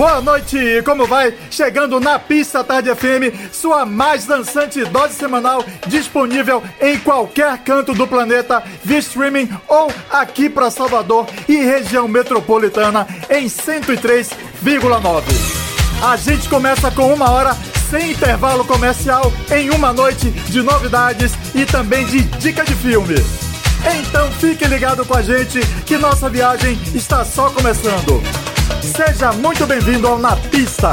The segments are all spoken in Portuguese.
Boa noite, como vai? Chegando na Pista Tarde FM, sua mais dançante dose semanal disponível em qualquer canto do planeta, via streaming ou aqui para Salvador e região metropolitana em 103,9. A gente começa com uma hora sem intervalo comercial em uma noite de novidades e também de dica de filme. Então fique ligado com a gente que nossa viagem está só começando. Seja muito bem-vindo ao Na Pista.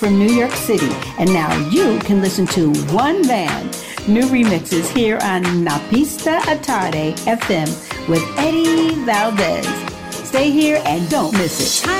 from New York City, and now you can listen to One Man. New remixes here on Napista Atade FM with Eddie Valdez. Stay here and don't miss it.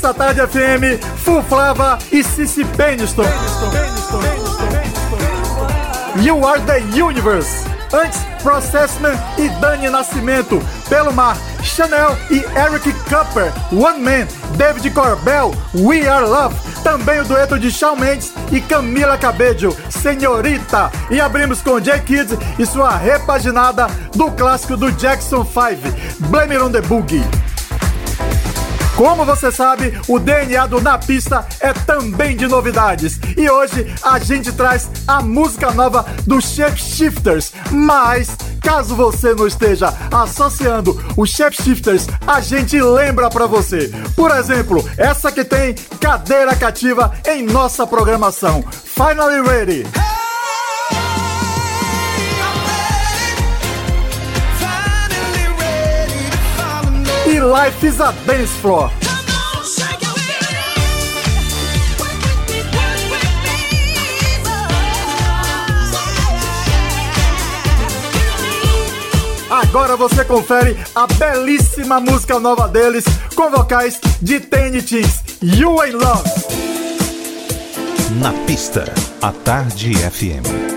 Na pista Tarde FM, Fuflava e Cici Peniston. You Are The Universe. Antes, Processman e Dani Nascimento. Pelo Mar, Chanel e Eric Cooper. One Man, David Corbell, We Are Love. Também o dueto de Shawn Mendes e Camila Cabello, Senhorita. E abrimos com J Kids e sua repaginada do clássico do Jackson 5, Blame It On The Boogie. Como você sabe, o DNA do Na Pista é também de novidades. E hoje a gente traz a música nova do Chef Shifters. Mas, caso você não esteja associando o Chef Shifters, a gente lembra pra você. Por exemplo, essa que tem cadeira cativa em nossa programação. Finally Ready. E Life is a Dance Floor. Agora você confere a belíssima música nova deles com vocais de Teens, You in Love. Na pista, a Tarde FM.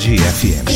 Tarde FM.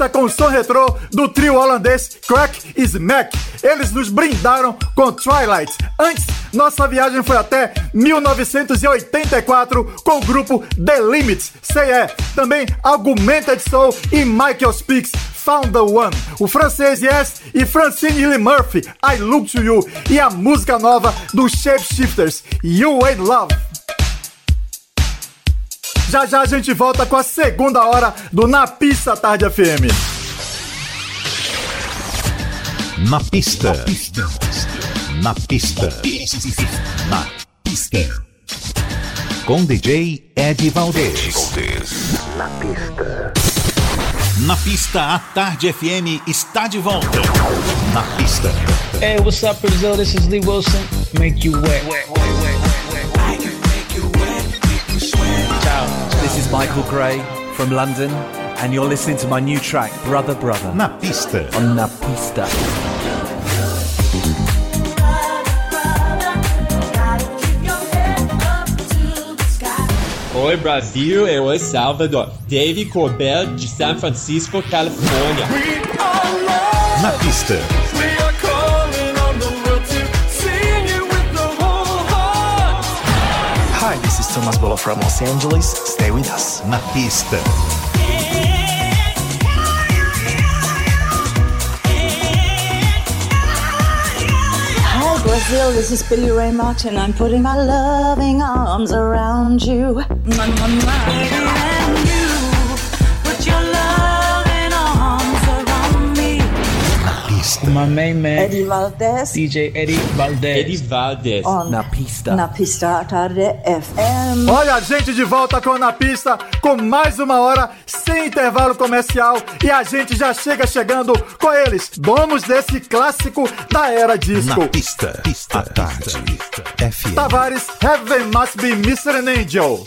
Pista com som retrô do trio holandês Crack Smack. Eles nos brindaram com Twilight. Antes, nossa viagem foi até 1984 com o grupo The Limits, CE. Também Augmented Soul e Michael Speaks. Found the One, o francês Yes e Francine Lee Murphy, I Look to You, e a música nova dos Shapeshifters, You Ain't Love. Já já a gente volta com a segunda hora do Na Pista Tarde FM. Na pista. Na pista. Na pista. Com DJ Ed Valdez. Na pista. Na pista, a Tarde FM está de volta. Na pista. Hey, what's up, Brazil? This is Lee Wilson. Make you wet. Ciao. This is Michael Gray from London, and you're listening to my new track, Brother Brother, Na pista. on Na Pista. Oi Brasil, eu sou Salvador. Dave Corbell de San Francisco, Califórnia. Na pista. Hi, this is Thomas Bolo from Los Angeles. Stay with us. Na pista. Hi, Brazil. This is Billy Ray Martin. I'm putting my loving arms around you. Mwah, mwah, mwah. Pista. My main man, Eddie Valdez DJ Eddie Valdez. Eddie Valdez. on Na Pista. Na Pista Tarde FM. Olha a gente de volta com Na Pista, com mais uma hora, sem intervalo comercial. E a gente já chega chegando com eles, donos desse clássico da era disco. Na pista. Pista. A Tarde FM. Tavares, Heaven Must Be Mr. an Angel.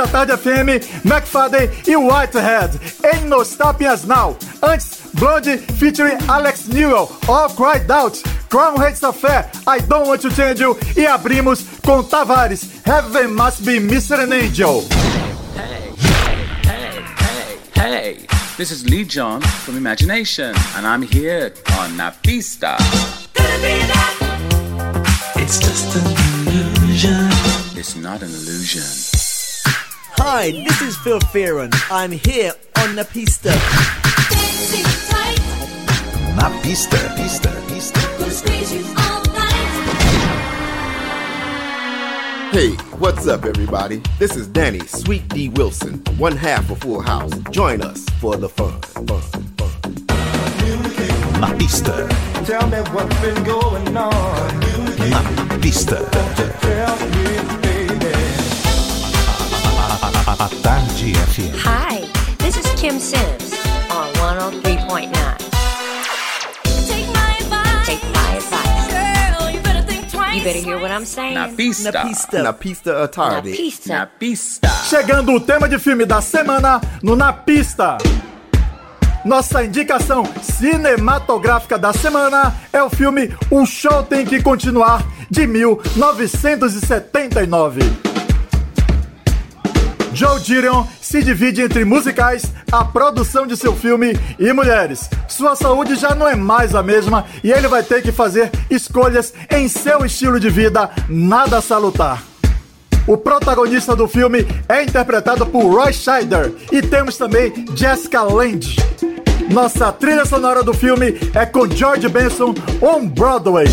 Na Tarde FM, McFadden e Whitehead. Ain't no stopping us now. Antes, Blondie featuring Alex Newell, All Cried Out. Crown Hates Affair, I Don't Want to Change You. E abrimos com Tavares, Heaven Must Be Mr. an Angel. Hey, this is Lee John from Imagination, and I'm here on Na Pista. It's just an illusion. It's not an illusion. Hi, this is Phil Fearon. I'm here on the pista. Na pista, pista, pista. Hey, what's up, everybody? This is Danny Sweet D Wilson, one half of Full House. Join us for the fun. fun, fun. Na pista, Tell me what's been going on. na pista. A Tarde FM. Hi, this is Kim Sims on 103.9. Take my advice. Take my advice. Girl, you better think twice. You better hear what I'm saying. Na pista. Na pista. Na pista à tarde. Na pista. Na pista. Chegando o tema de filme da semana no Na Pista. Nossa indicação cinematográfica da semana é o filme O Show Tem Que Continuar, de 1979. Joe Gideon se divide entre musicais, a produção de seu filme e mulheres. Sua saúde já não é mais a mesma e ele vai ter que fazer escolhas em seu estilo de vida nada salutar. O protagonista do filme é interpretado por Roy Scheider e temos também Jessica Lange. Nossa trilha sonora do filme é com George Benson on Broadway.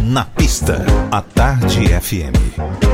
Na pista, a Tarde FM.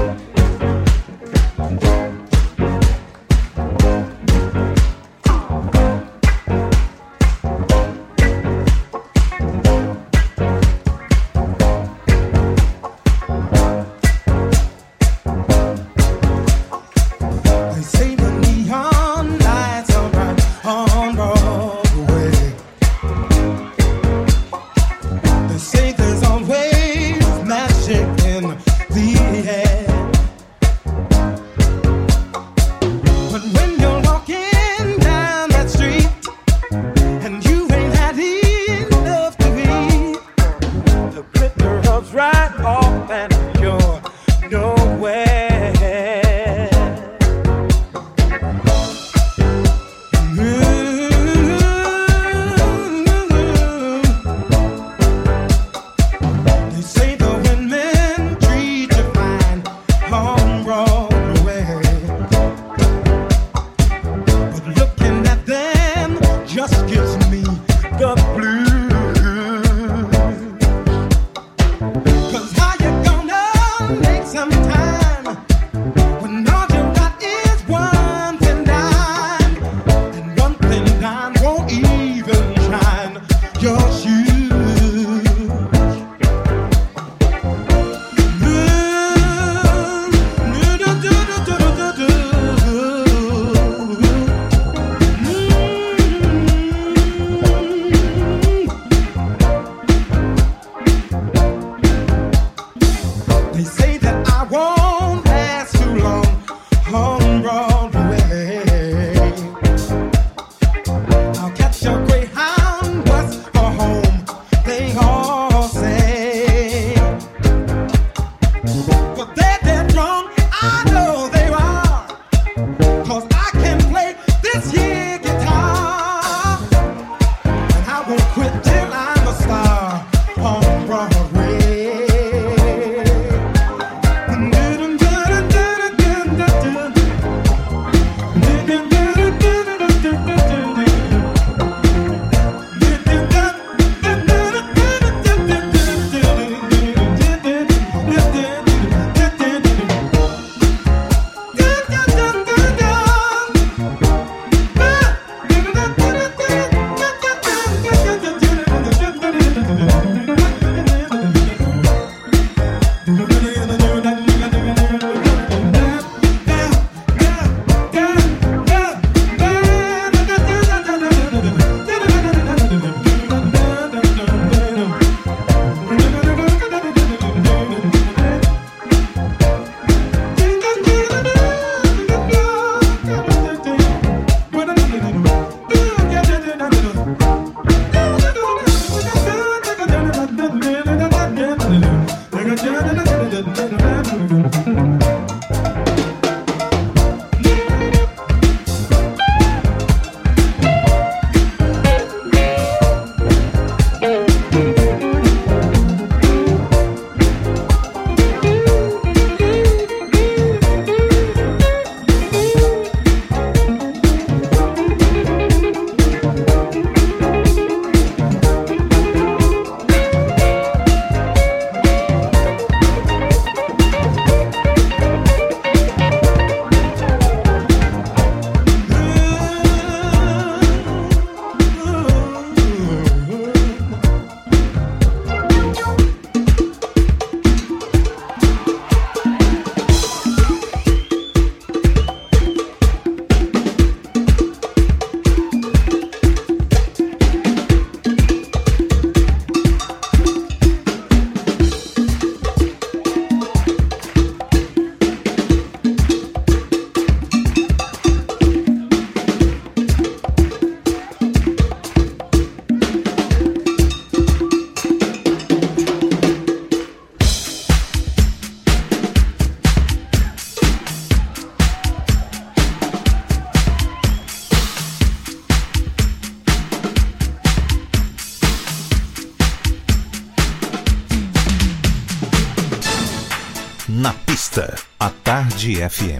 Tarde FM.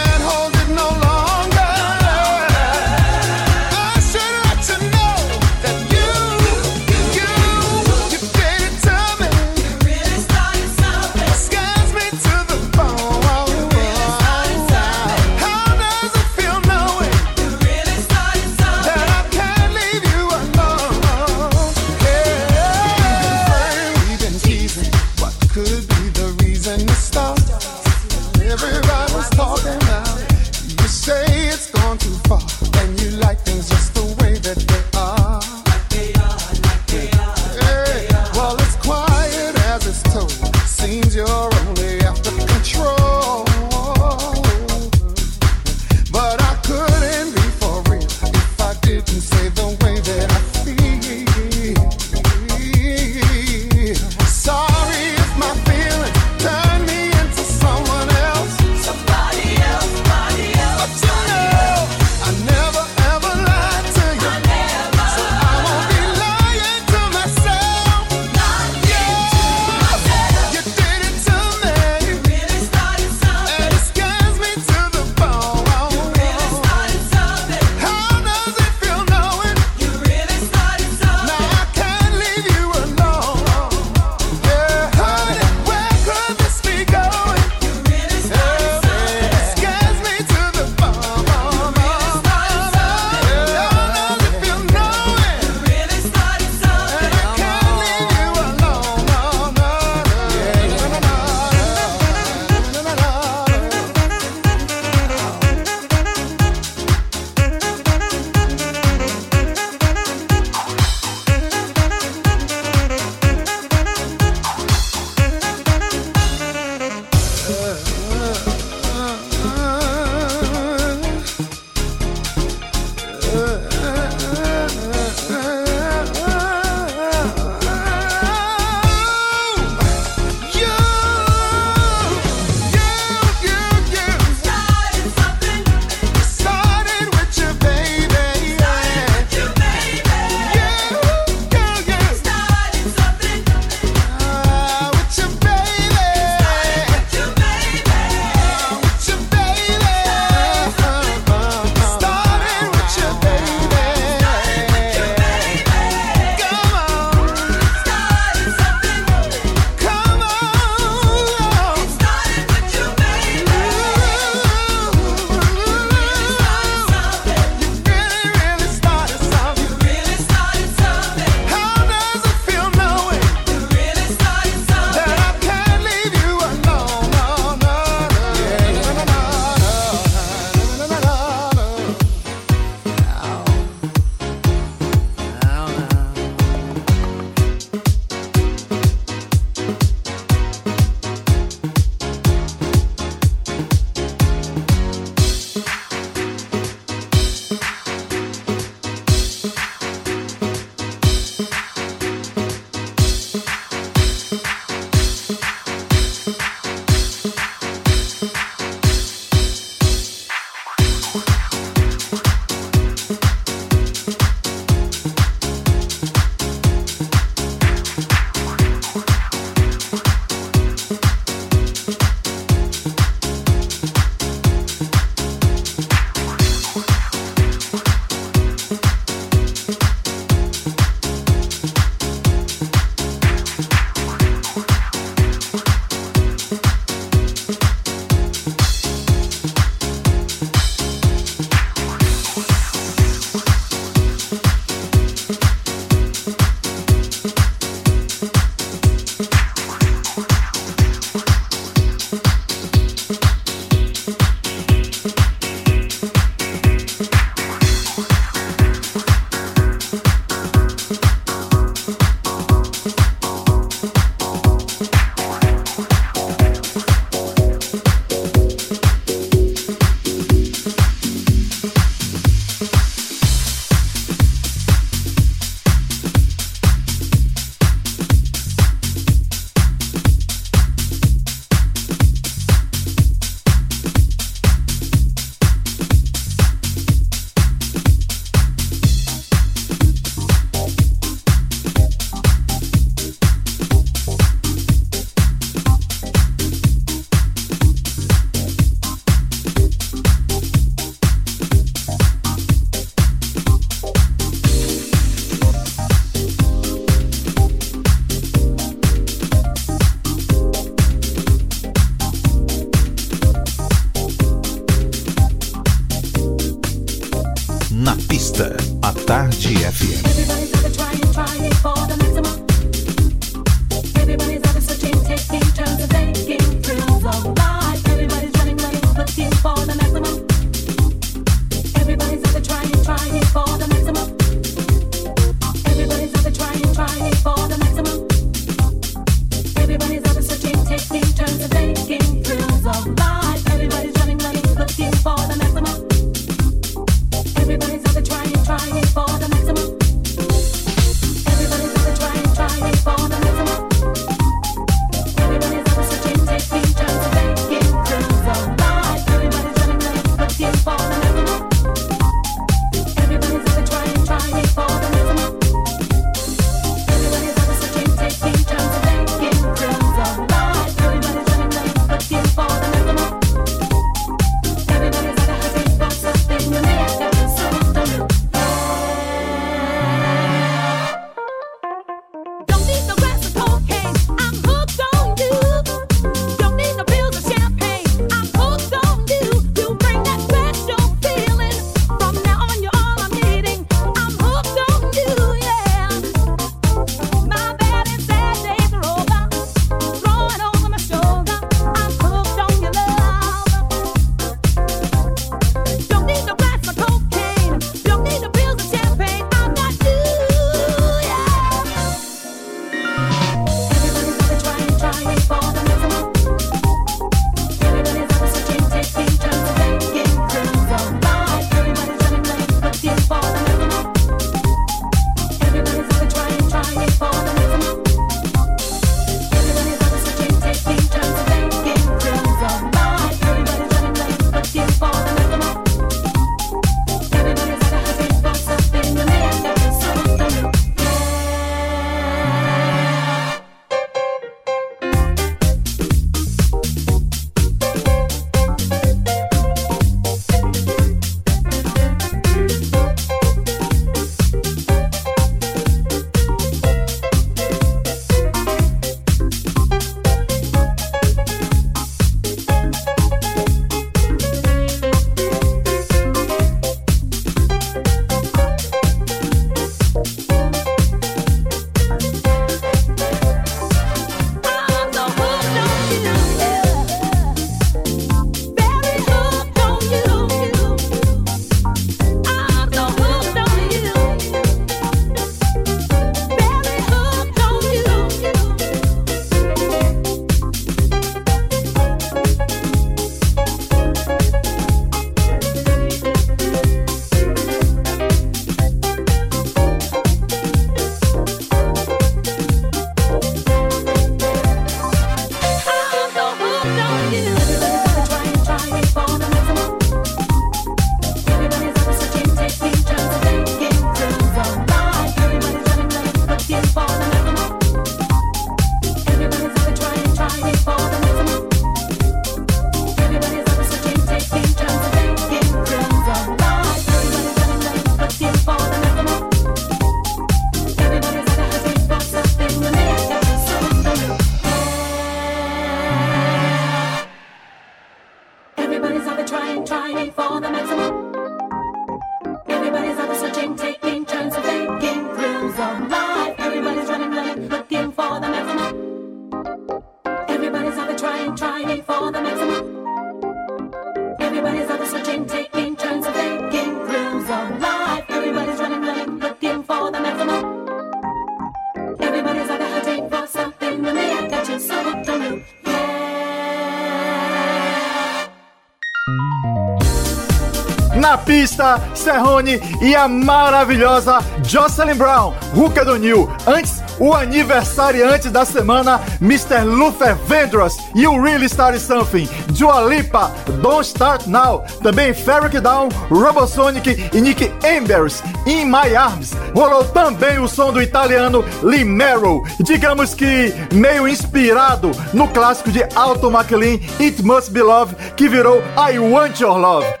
Serrone e a maravilhosa Jocelyn Brown, Ruka do New. Antes, o aniversariante da semana, Mr. Luther Vandross o Really Start Something, Dua Lipa, Don't Start Now, também Ferric Down, Robosonic e Nick Embers, In My Arms. Rolou também o som do italiano Lee Merrill, digamos que meio inspirado no clássico de Alto McLean, It Must Be Love, que virou I Want Your Love.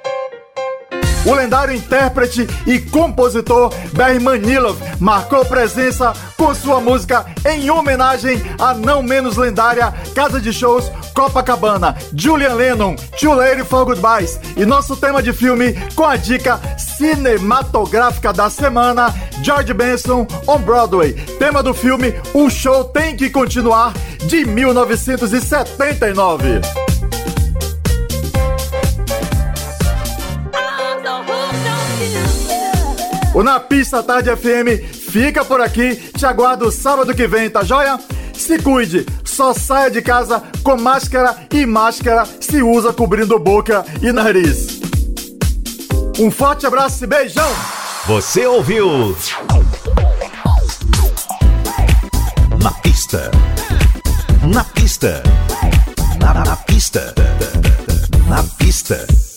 O lendário intérprete e compositor Barry Manilov marcou presença com sua música em homenagem à não menos lendária casa de shows Copacabana, Julian Lennon, Too Late for Goodbyes e nosso tema de filme com a dica cinematográfica da semana, George Benson on Broadway. Tema do filme O Show Tem Que Continuar, de 1979. O Na Pista Tarde FM fica por aqui. Te aguardo sábado que vem, tá joia? Se cuide, só saia de casa com máscara e máscara se usa cobrindo boca e nariz. Um forte abraço e beijão! Você ouviu? Na pista. Na pista. Na, na pista. Na pista.